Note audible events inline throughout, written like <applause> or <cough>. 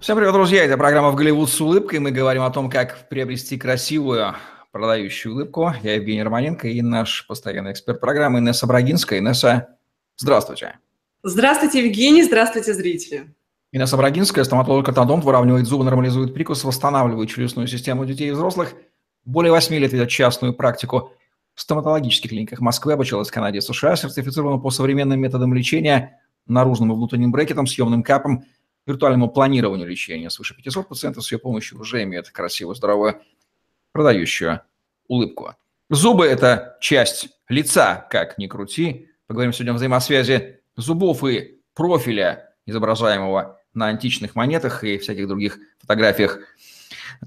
Всем привет, друзья! Это программа «В Голливуд с улыбкой». Мы говорим о том, как приобрести красивую продающую улыбку. Я Евгений Романенко и наш постоянный эксперт программы Инесса Брагинская. Инесса, здравствуйте. Здравствуйте, Евгений. Здравствуйте, зрители. Инесса Брагинская, стоматолог-ортодонт, выравнивает зубы, нормализует прикус, восстанавливает челюстную систему детей и взрослых. Более 8 лет ведет частную практику в стоматологических клиниках Москвы, обучалась в Канаде и США, сертифицирована по современным методам лечения, наружным и внутренним брекетом, съемным капом – виртуальному планированию лечения. Свыше 500 пациентов с ее помощью уже имеют красивую, здоровую, продающую улыбку. Зубы – это часть лица, как ни крути. Поговорим сегодня о взаимосвязи зубов и профиля, изображаемого на античных монетах и всяких других фотографиях,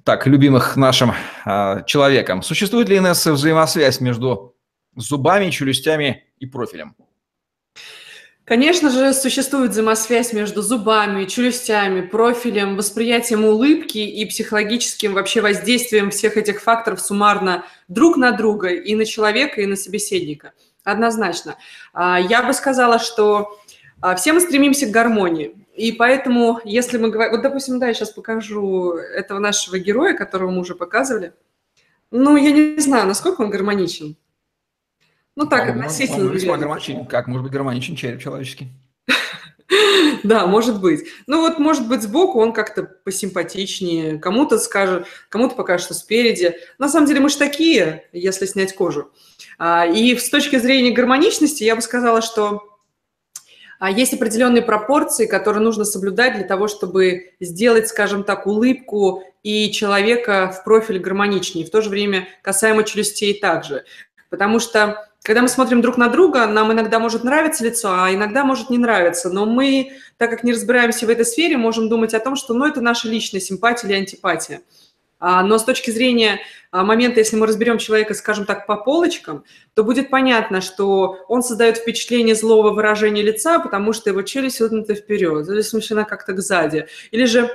так, любимых нашим э, человеком. Существует ли, Инесса, взаимосвязь между зубами, челюстями и профилем? Конечно же, существует взаимосвязь между зубами, челюстями, профилем, восприятием улыбки и психологическим вообще воздействием всех этих факторов суммарно друг на друга и на человека, и на собеседника. Однозначно. А, я бы сказала, что а, все мы стремимся к гармонии. И поэтому, если мы говорим... Вот, допустим, да, я сейчас покажу этого нашего героя, которого мы уже показывали. Ну, я не знаю, насколько он гармоничен. Ну так, он, относительно. Он, он весьма. Как может быть гармоничен череп человеческий? <laughs> Да, может быть. Ну вот, может быть, сбоку он как-то посимпатичнее, кому-то скажет, кому-то покажет, что спереди. На самом деле мы же такие, если снять кожу. А, и с точки зрения гармоничности я бы сказала, что а, есть определенные пропорции, которые нужно соблюдать для того, чтобы сделать, скажем так, улыбку и человека в профиль гармоничнее. В то же время касаемо челюстей также. Потому что когда мы смотрим друг на друга, нам иногда может нравиться лицо, а иногда может не нравиться. Но мы, так как не разбираемся в этой сфере, можем думать о том, что ну, это наша личная симпатия или антипатия. А, но с точки зрения а, момента, если мы разберем человека, скажем так, по полочкам, то будет понятно, что он создает впечатление злого выражения лица, потому что его челюсть выгнута вперед, или смещена как-то сзади. Или же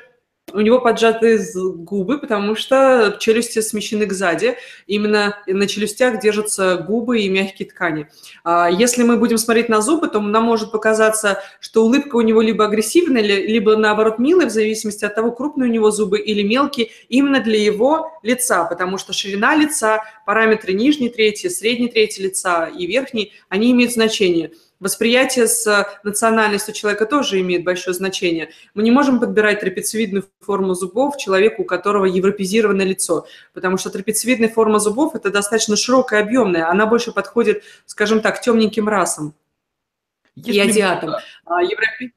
у него поджаты губы, потому что челюсти смещены к сзади. Именно на челюстях держатся губы и мягкие ткани. А если мы будем смотреть на зубы, то нам может показаться, что улыбка у него либо агрессивная, либо наоборот милая, в зависимости от того, крупные у него зубы или мелкие, именно для его лица, потому что ширина лица, параметры нижней трети, средней трети лица и верхней, они имеют значение – Восприятие с национальностью человека тоже имеет большое значение. Мы не можем подбирать трапециевидную форму зубов человеку, у которого европезированное лицо, потому что трапециевидная форма зубов – это достаточно широкая, объемная. Она больше подходит, скажем так, темненьким расам Если и азиатам. А, Европе...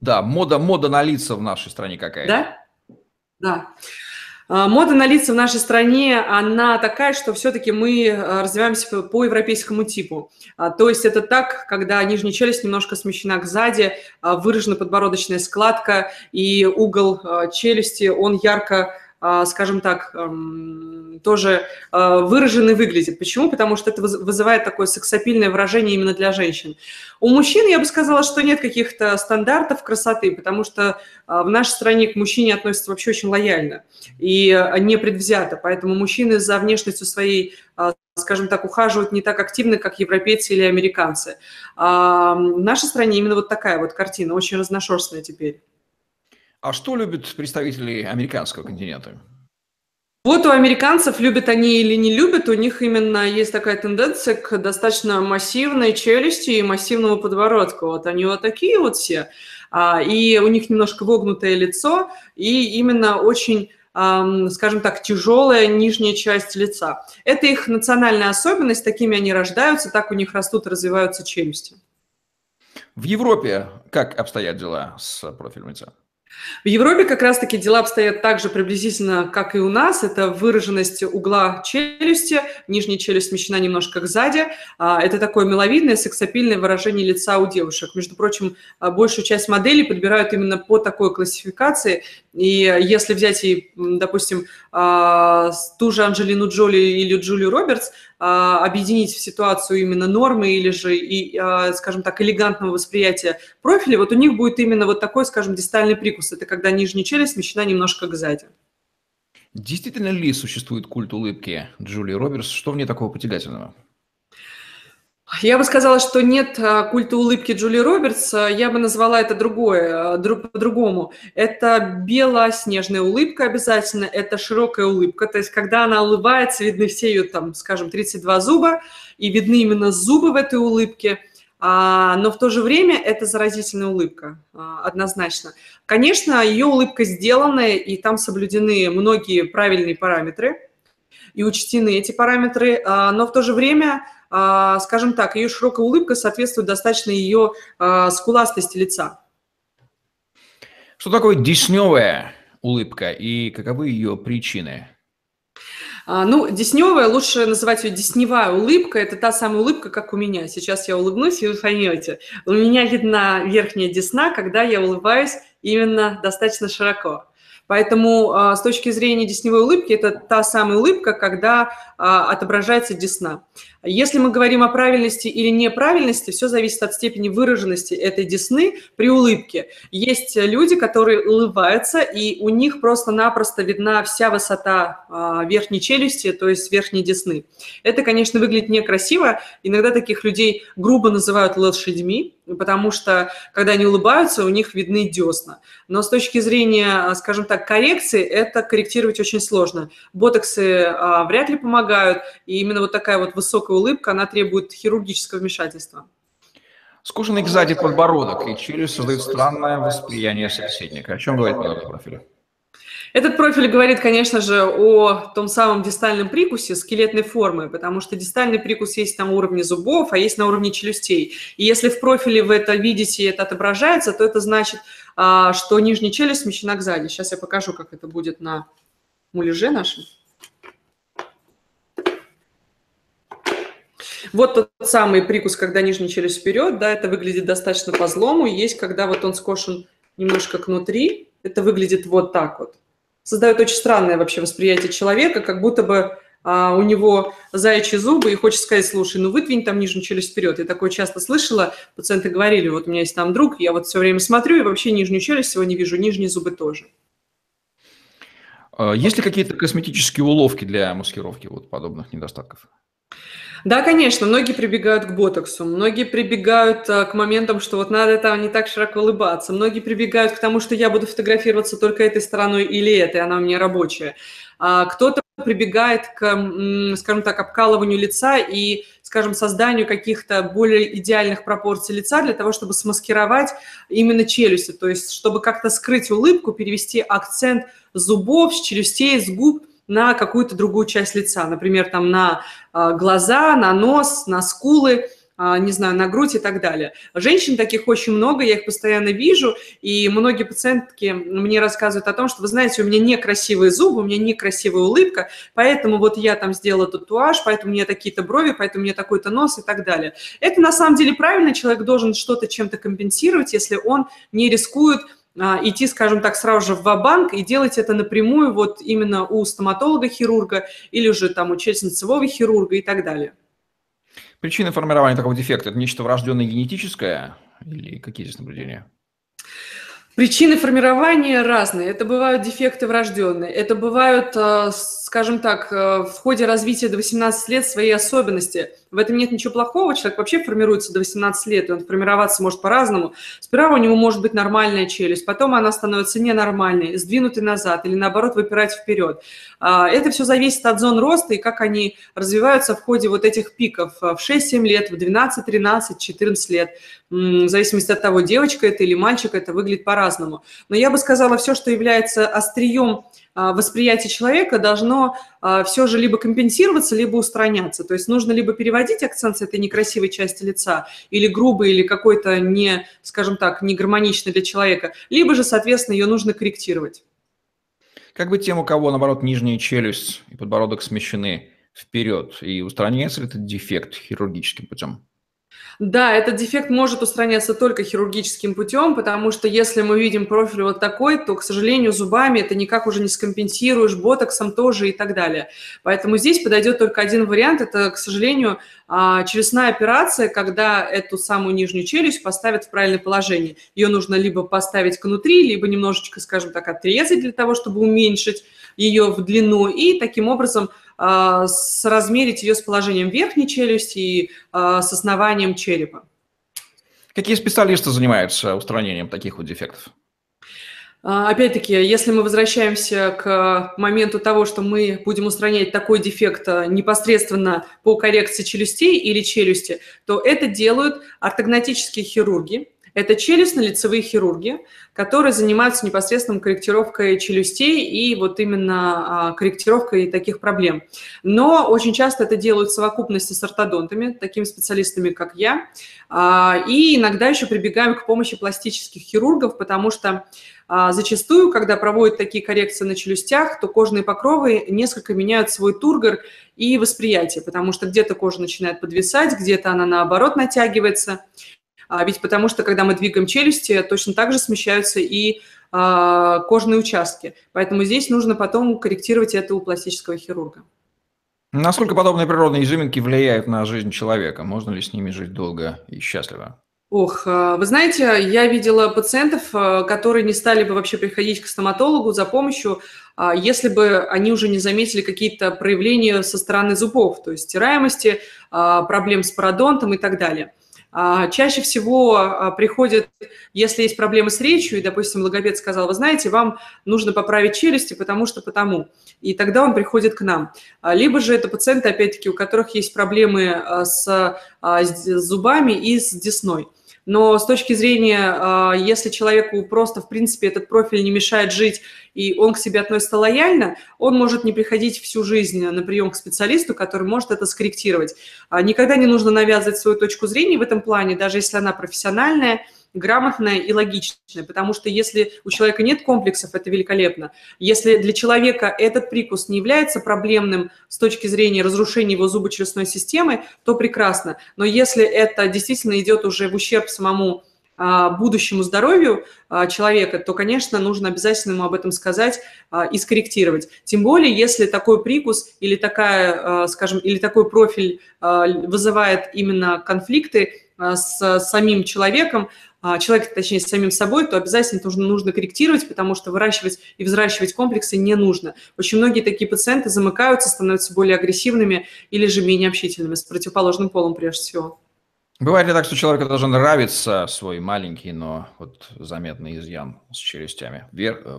Да, мода, мода на лица в нашей стране какая Да? Да. А, мода на лица в нашей стране, она такая, что все-таки мы а, развиваемся по европейскому типу. А, то есть это так, когда нижняя челюсть немножко смещена к сзади, выражена подбородочная складка, и угол челюсти, он ярко а, скажем так, тоже а, выраженный выглядит. Почему? Потому что это вызывает такое сексапильное выражение именно для женщин. У мужчин я бы сказала, что нет каких-то стандартов красоты, потому что а, в нашей стране к мужчине относятся вообще очень лояльно и не предвзято. Поэтому мужчины за внешностью своей скажем так, ухаживают не так активно, как европейцы или американцы. в нашей стране именно вот такая вот картина, очень разношерстная теперь. А что любят представители американского континента? Вот у американцев, любят они или не любят, у них именно есть такая тенденция к достаточно массивной челюсти и массивному подбородку. Вот они вот такие вот все, а, и у них немножко вогнутое лицо, и именно очень скажем так, тяжелая нижняя часть лица. Это их национальная особенность, такими они рождаются, так у них растут и развиваются челюсти. В Европе как обстоят дела с профилем лица? В Европе как раз-таки дела обстоят так же приблизительно, как и у нас. Это выраженность угла челюсти, нижняя челюсть смещена немножко сзади. А, это такое миловидное, сексапильное выражение лица у девушек. Между прочим, а, большую часть моделей подбирают именно по такой классификации. И если взять, и, допустим, а, ту же Анджелину Джоли или Джулию Робертс, объединить в ситуацию именно нормы или же, и, а, скажем так, элегантного восприятия профиля, вот у них будет именно вот такой, скажем, дистальный прикус. Это когда нижняя челюсть смещена немножко к сзади. Действительно ли существует культ улыбки Джулии Робертс? Что в ней такого потягательного? Я бы сказала, что нет а, культа улыбки Джули Робертс. Я бы назвала это другое, а, по-другому. Это белоснежная улыбка обязательно, это широкая улыбка. То есть, когда она улыбается, видны все ее, там, скажем, 32 зуба, и видны именно зубы в этой улыбке. А, но в то же время это заразительная улыбка, однозначно. Конечно, ее улыбка сделанная, и там соблюдены многие правильные параметры, и учтены эти параметры, но в то же время а, скажем так, ее широкая улыбка соответствует достаточно ее а, скуластости лица. Что такое десневая улыбка и каковы ее причины? А, ну, десневая, лучше называть ее десневая улыбка. Это та самая улыбка, как у меня. Сейчас я улыбнусь, и вы поймете. У меня видна верхняя десна, когда я улыбаюсь именно достаточно широко. Поэтому с точки зрения десневой улыбки, это та самая улыбка, когда отображается десна. Если мы говорим о правильности или неправильности, все зависит от степени выраженности этой десны при улыбке. Есть люди, которые улыбаются, и у них просто-напросто видна вся высота а, верхней челюсти, то есть верхней десны. Это, конечно, выглядит некрасиво. Иногда таких людей грубо называют лошадьми, потому что, когда они улыбаются, у них видны десна. Но с точки зрения, скажем так, коррекции, это корректировать очень сложно. Ботоксы а, вряд ли помогают, и именно вот такая вот высокая улыбка, она требует хирургического вмешательства. Скушенный сзади подбородок и челюсть создают странное восприятие собеседника. О чем говорит подобный профиль? Этот профиль говорит, конечно же, о том самом дистальном прикусе скелетной формы, потому что дистальный прикус есть на уровне зубов, а есть на уровне челюстей. И если в профиле вы это видите и это отображается, то это значит, а, что нижняя челюсть смещена к сзади. Сейчас я покажу, как это будет на муляже нашем. Вот тот самый прикус, когда нижняя челюсть вперед, да, это выглядит достаточно по злому. Есть, когда вот он скошен немножко кнутри, это выглядит вот так вот. Создает очень странное вообще восприятие человека, как будто бы а, у него заячьи зубы, и хочется сказать, слушай, ну выдвинь там нижнюю челюсть вперед. Я такое часто слышала, пациенты говорили, вот у меня есть там друг, я вот все время смотрю, и вообще нижнюю челюсть сегодня вижу, нижние зубы тоже. А, есть ли какие-то косметические уловки для маскировки вот подобных недостатков? Да, конечно, многие прибегают к ботоксу, многие прибегают а, к моментам, что вот надо там не так широко улыбаться, многие прибегают к тому, что я буду фотографироваться только этой стороной или этой, она у меня рабочая. А, кто-то прибегает к, скажем так, обкалыванию лица и, скажем, созданию каких-то более идеальных пропорций лица для того, чтобы смаскировать именно челюсти, то есть чтобы как-то скрыть улыбку, перевести акцент зубов, с челюстей, с губ на какую-то другую часть лица, например, там на а, глаза, на нос, на скулы, а, не знаю, на грудь и так далее. Женщин таких очень много, я их постоянно вижу, и многие пациентки мне рассказывают о том, что, вы знаете, у меня некрасивые зубы, у меня некрасивая улыбка, поэтому вот я там сделала татуаж, поэтому у меня такие-то брови, поэтому у меня такой-то нос и так далее. Это на самом деле правильно, человек должен что-то чем-то компенсировать, если он не рискует идти, скажем так, сразу же в банк и делать это напрямую вот именно у стоматолога-хирурга или же там у челюстно-лицевого хирурга и так далее. Причина формирования такого дефекта – это нечто врожденное генетическое или какие здесь наблюдения? Причины формирования разные. Это бывают дефекты врожденные, это бывают, а, скажем так, а, в ходе развития до 18 лет свои особенности. В этом нет ничего плохого, человек вообще формируется до 18 лет, и он формироваться может по-разному. Сперва у него может быть нормальная челюсть, потом она становится ненормальной, сдвинутой назад или наоборот выпирать вперед. А, это все зависит от зон роста и как они развиваются в ходе вот этих пиков в 6-7 лет, в 12, 13, 14 лет. В зависимости от того, девочка это или мальчик, это выглядит по-разному. Но я бы сказала, все, что является острием а, восприятие человека должно а, все же либо компенсироваться, либо устраняться. То есть нужно либо переводить акцент с этой некрасивой части лица, или грубый, или какой-то не, скажем так, не гармоничный для человека, либо же, соответственно, ее нужно корректировать. Как быть тем, у кого, наоборот, нижняя челюсть и подбородок смещены вперед, и устраняется ли этот дефект хирургическим путем? Да, этот дефект может устраняться только хирургическим путем, потому что если мы видим профиль вот такой, то, к сожалению, зубами это никак уже не скомпенсируешь, ботоксом тоже и так далее. Поэтому здесь подойдет только один вариант, это, к сожалению, а, челюстная операция, когда эту самую нижнюю челюсть поставят в правильное положение. Ее нужно либо поставить внутри, либо немножечко, скажем так, отрезать для того, чтобы уменьшить ее в длину, и таким образом соразмерить ее с положением верхней челюсти и с основанием черепа. Какие специалисты занимаются устранением таких вот дефектов? А, опять-таки, если мы возвращаемся к моменту того, что мы будем устранять такой дефект а, непосредственно по коррекции челюстей или челюсти, то это делают ортогнатические хирурги, это челюстно-лицевые хирурги, которые занимаются непосредственно корректировкой челюстей и вот именно а, корректировкой таких проблем. Но очень часто это делают в совокупности с ортодонтами, такими специалистами, как я. И иногда еще прибегаем к помощи пластических хирургов, потому что а зачастую, когда проводят такие коррекции на челюстях, то кожные покровы несколько меняют свой тургор и восприятие, потому что где-то кожа начинает подвисать, где-то она наоборот натягивается. А ведь потому что, когда мы двигаем челюсти, точно так же смещаются и а, кожные участки. Поэтому здесь нужно потом корректировать это у пластического хирурга. Насколько подобные природные изюминки влияют на жизнь человека? Можно ли с ними жить долго и счастливо? Ох, э, вы знаете, я видела пациентов, э, которые не стали бы вообще приходить к стоматологу за помощью, а, если бы они уже не заметили какие-то проявления со стороны зубов, то есть стираемости, а, проблем с пародонтом и так далее. А, чаще всего приходят, если есть проблемы с речью, и, допустим, логопед сказал, вы знаете, вам нужно поправить челюсти, потому что потому. И тогда он приходит к нам. Либо же это пациенты, опять-таки, у которых есть проблемы с зубами и с десной. Но с точки зрения, а, если человеку просто, в принципе, этот профиль не мешает жить, и он к себе относится лояльно, он может не приходить всю жизнь на прием к специалисту, который может это скорректировать. А, никогда не нужно навязывать свою точку зрения в этом плане, даже если она профессиональная – грамотное и логичное, потому что если у человека нет комплексов, это великолепно. Если для человека этот прикус не является проблемным с точки зрения разрушения его зубочелюстной системы, то прекрасно. Но если это действительно идет уже в ущерб самому а, будущему здоровью а, человека, то, конечно, нужно обязательно ему об этом сказать а, и скорректировать. Тем более, если такой прикус или, такая, скажем, или такой профиль вызывает именно конфликты с самим человеком, человека, точнее, с самим собой, то обязательно нужно, нужно корректировать, потому что выращивать и взращивать комплексы не нужно. Очень многие такие пациенты замыкаются, становятся более агрессивными или же менее общительными, с противоположным полом прежде всего. Бывает ли так, что человеку должен нравиться свой маленький, но вот заметный изъян с челюстями? Вер...